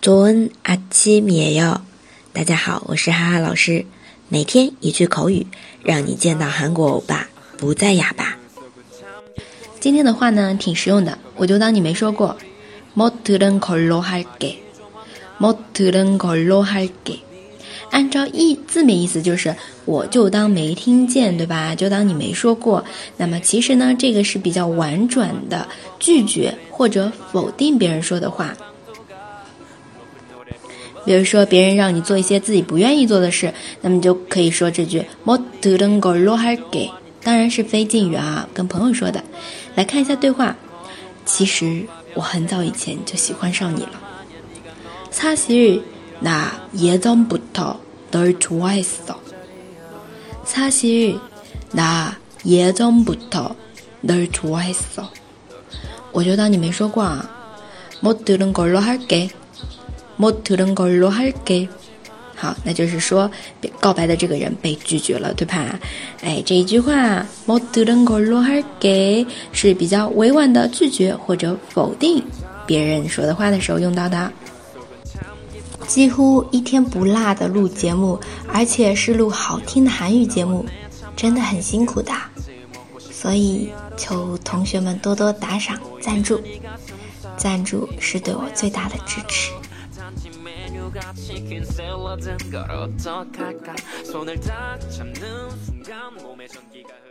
조은아침이에 요。 大家好，我是哈哈老师。每天一句口语，让你见到韩国欧巴不再哑巴。今天的话呢，挺实用的，我就当你没说过。못들은걸로할 게， 못들은걸로할 게。 按照意字面意思就是我就当没听见，对吧？就当你没说过。那么其实呢，这个是比较婉转的拒绝或者否定别人说的话。 比如说别人让你做一些自己不愿意做的事，那么就可以说这句못들은걸로할 게。 当然是非敬语啊，跟朋友说的。来看一下对话。其实我很早以前就喜欢上你了。사실나예전부터널좋아했어사실나예전부터널좋아했어我就当你没说过啊。못들은걸로할 게， 못들은걸로할 게。 好，那就是说告白的这个人被拒绝了，对吧？哎，这一句话못들은걸로할 게， 是比较委婉的拒绝或者否定别人说的话的时候用到的。几乎一天不落的录节目，而且是录好听的韩语节目，真的很辛苦的。所以求同学们多多打赏赞助，赞助是对我最大的支持。 누가 치킨 샐러드인 걸 어떡할까? 손을 딱 잡는 순간 몸에 전기가 흐